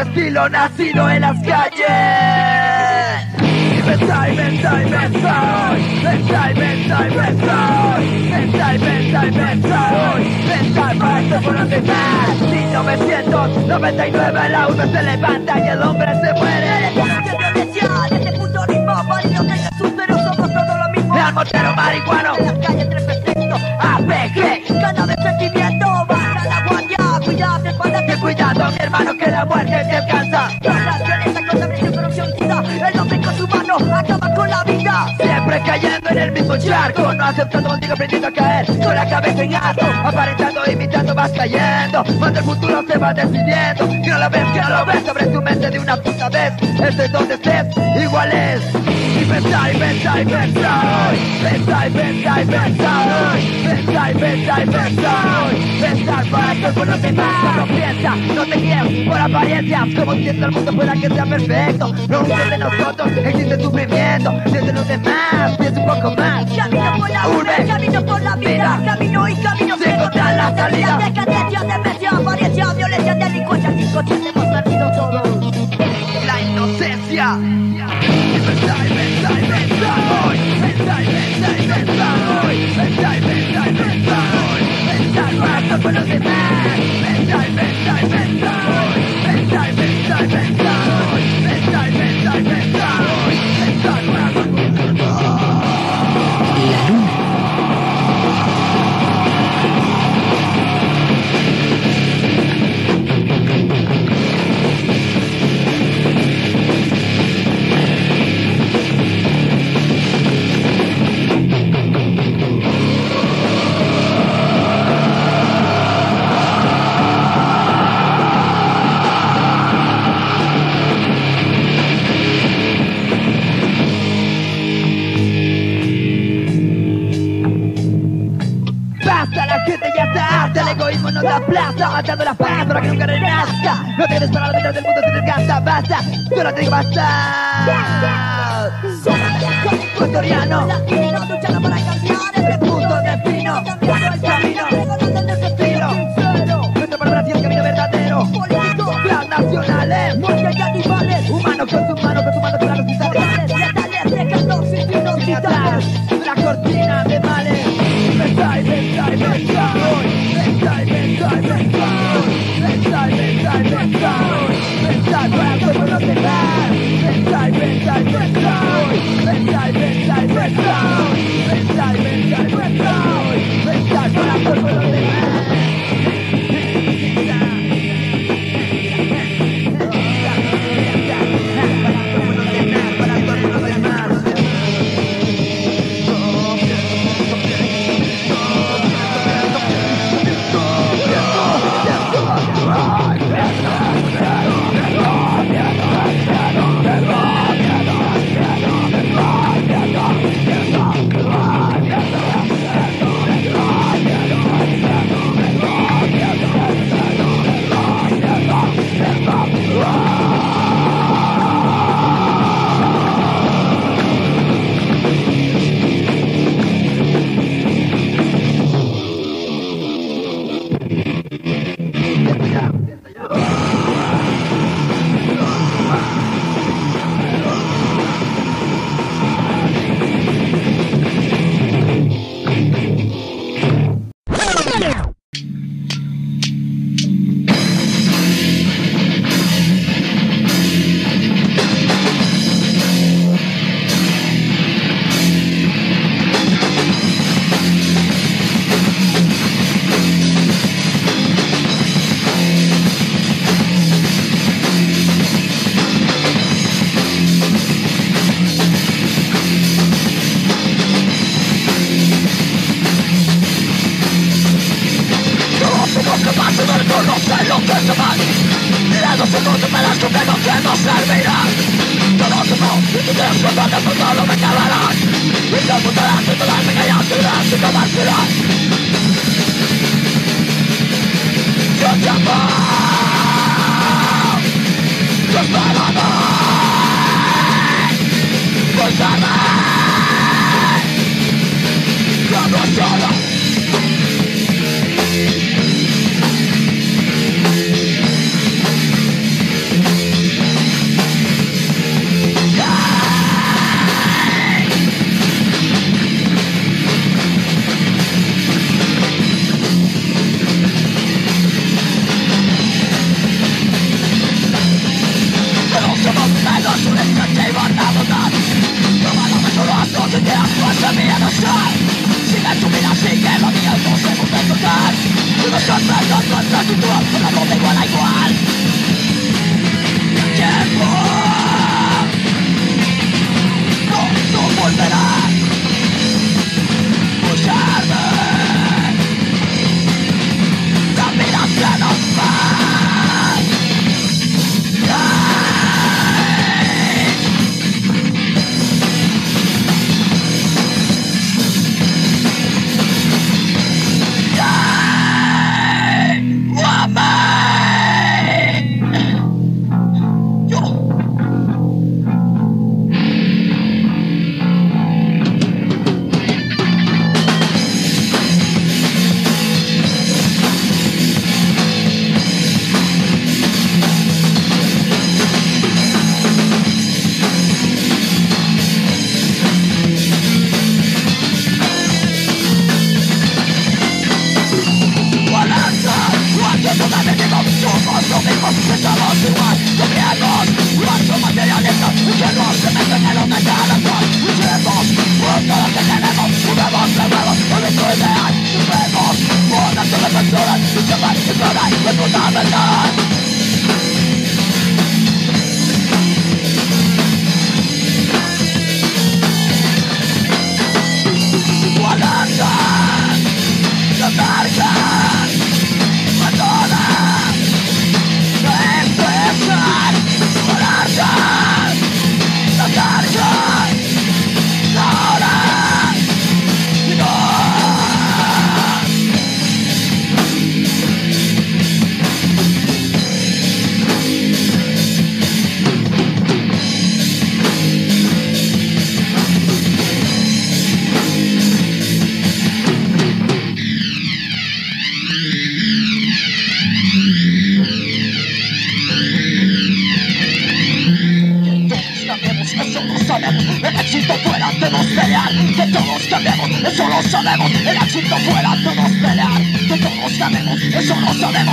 estilo nacido en las calles. Pensar, pensar, pensar, pensar, pensar, pensar, pensar, pensar, pensar, pensar para esto por donde más. 1999 la uno se levanta y el hombre se muere. el punto ritmo, que somos todos. El mochero marihuano, en las calles tres perfecto, APG, cada de sentimiento, baja la guardia, cuidado, espalda, que cuidado mi hermano que la muerte te alcanza. Siempre cayendo en el mismo charco, no aceptando contigo aprendiendo a caer, con la cabeza en alto, aparentando, imitando, vas cayendo. Cuando el futuro se va decidiendo, que no lo ves, que no lo ves, sobre tu mente de una puta vez. Este es donde estés, igual es. Y pensar, y pensar, y pensar hoy. Pensar, y pensar, y pensar. Pensar, y pensar, y pensar. Pensar para que el pueblo te más, no piensa, no te guíes por apariencias, como si el mundo fuera que sea perfecto. No uno de nosotros existe sufrimiento, desde los demás, piensa un poco más. Camino por la urbe, camino por la vida, camino y camino sin encontrar la salida. Decadencia, demencia, apariencia, violencia, delincuencia, inconsciente, hemos perdido todo. La inocencia. Pensar, pensar, pensar Mental, mental, mental, mental, mental, mental. yo no tengo más. Ecuatoriano.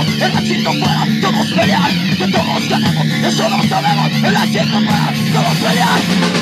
el machito fuera, todos pelean, que todos ganamos, eso lo sabemos, el machito fuera, todos pelean.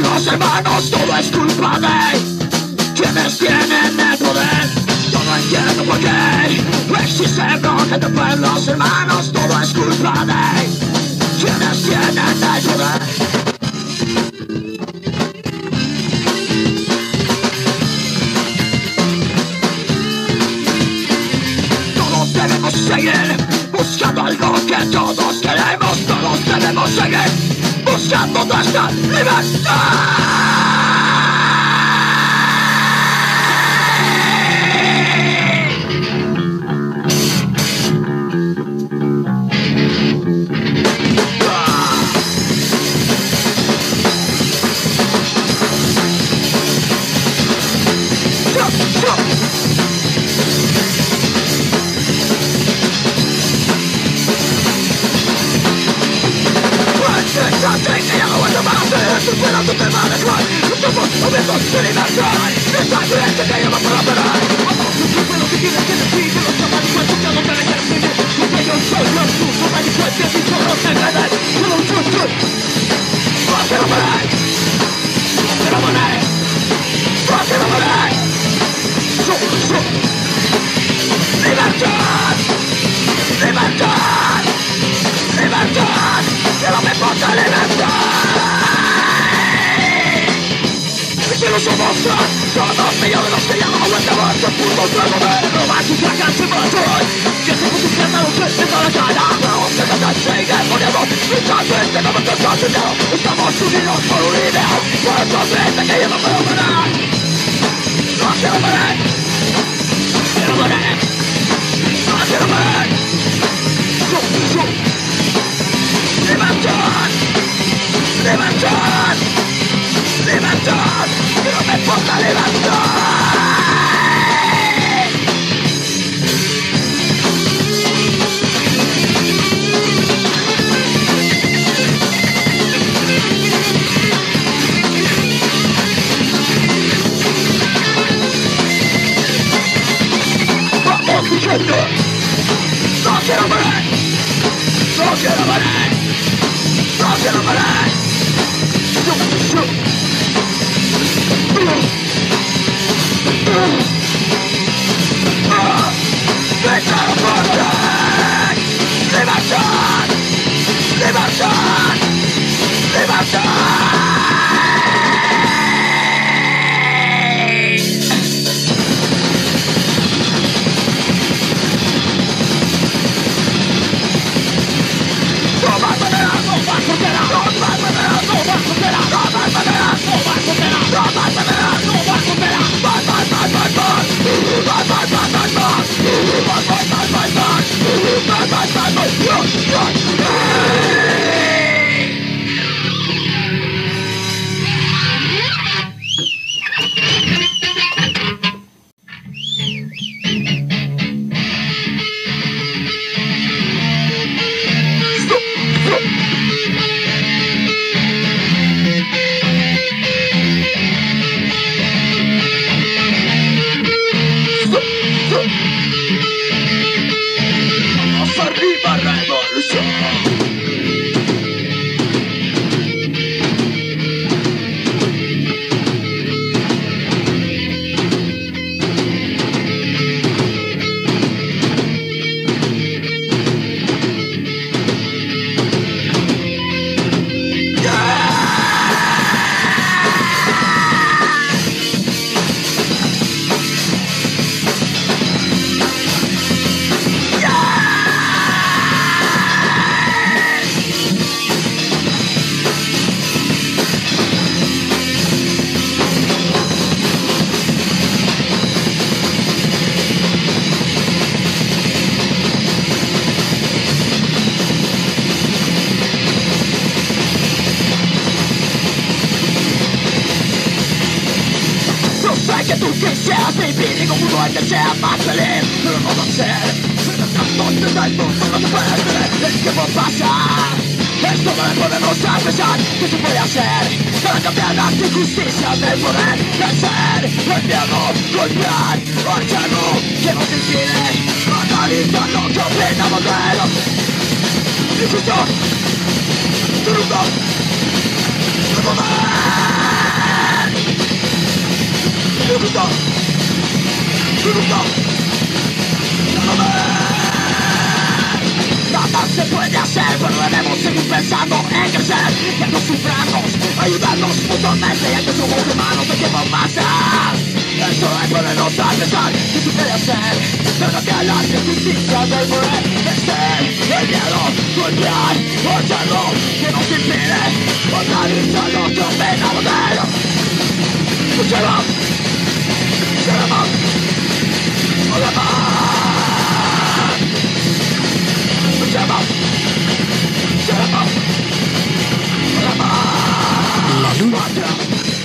Pueblos hermanos, todo es culpa de quienes tienen el poder. Yo no entiendo por qué existe bronca entre pueblos hermanos, todo es culpa de quienes tienen el poder. Seguir buscando algo que todos queremos. Todos debemos seguir podnoszka, podnoszka, liberta! Libertad! No me importa libertad! Quiero somos Todos me llaman, nos te llaman Aguantamos este puto juego de robar tus placas y motor Que se puso que me lo triste toda la cara No se me da sigue poniendo Luchando este no me cansa su dedo Estamos unidos por un ideal Por eso triste que yo no puedo parar No quiero parar Quiero parar No quiero parar Yo, yo Libertad Libertad Que no me importa libertad Vamos, mi No quiero parar. No quiero parar. No quiero parar seguir pensando en crecer y en cifrarnos, ayudarnos mutuamente, ya que somos humanos de tiempo pasa. Eso es ponernos a pensar qué se puede hacer, pero que las injusticias del poder estén el miedo, golpear, hacerlo, que nos impide organizar nuestro pena modelo. Escuchemos, escuchemos, escuchemos. La luna.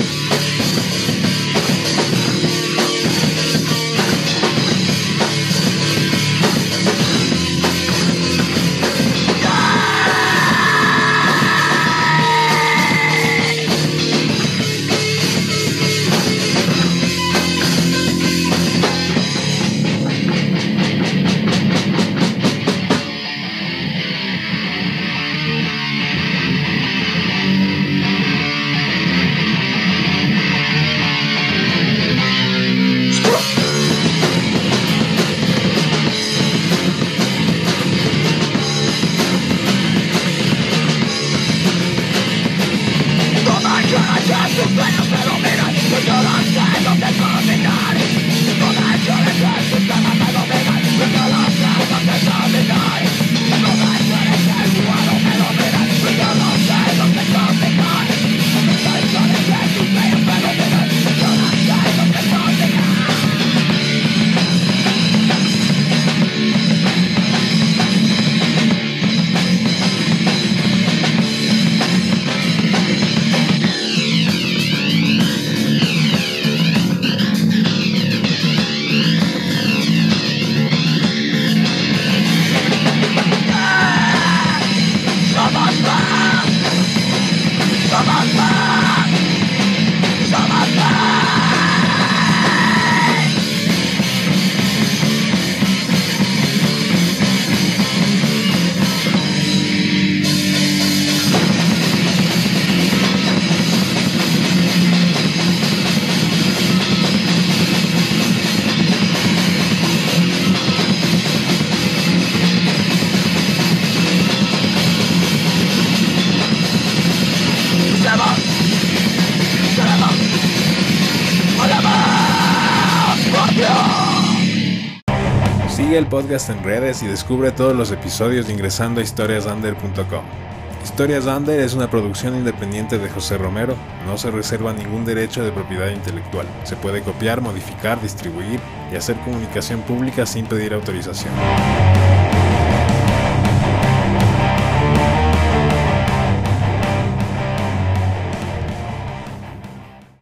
Sigue el podcast en redes y descubre todos los episodios ingresando a historiasander.com. Historias Under es una producción independiente de José Romero, no se reserva ningún derecho de propiedad intelectual. Se puede copiar, modificar, distribuir y hacer comunicación pública sin pedir autorización.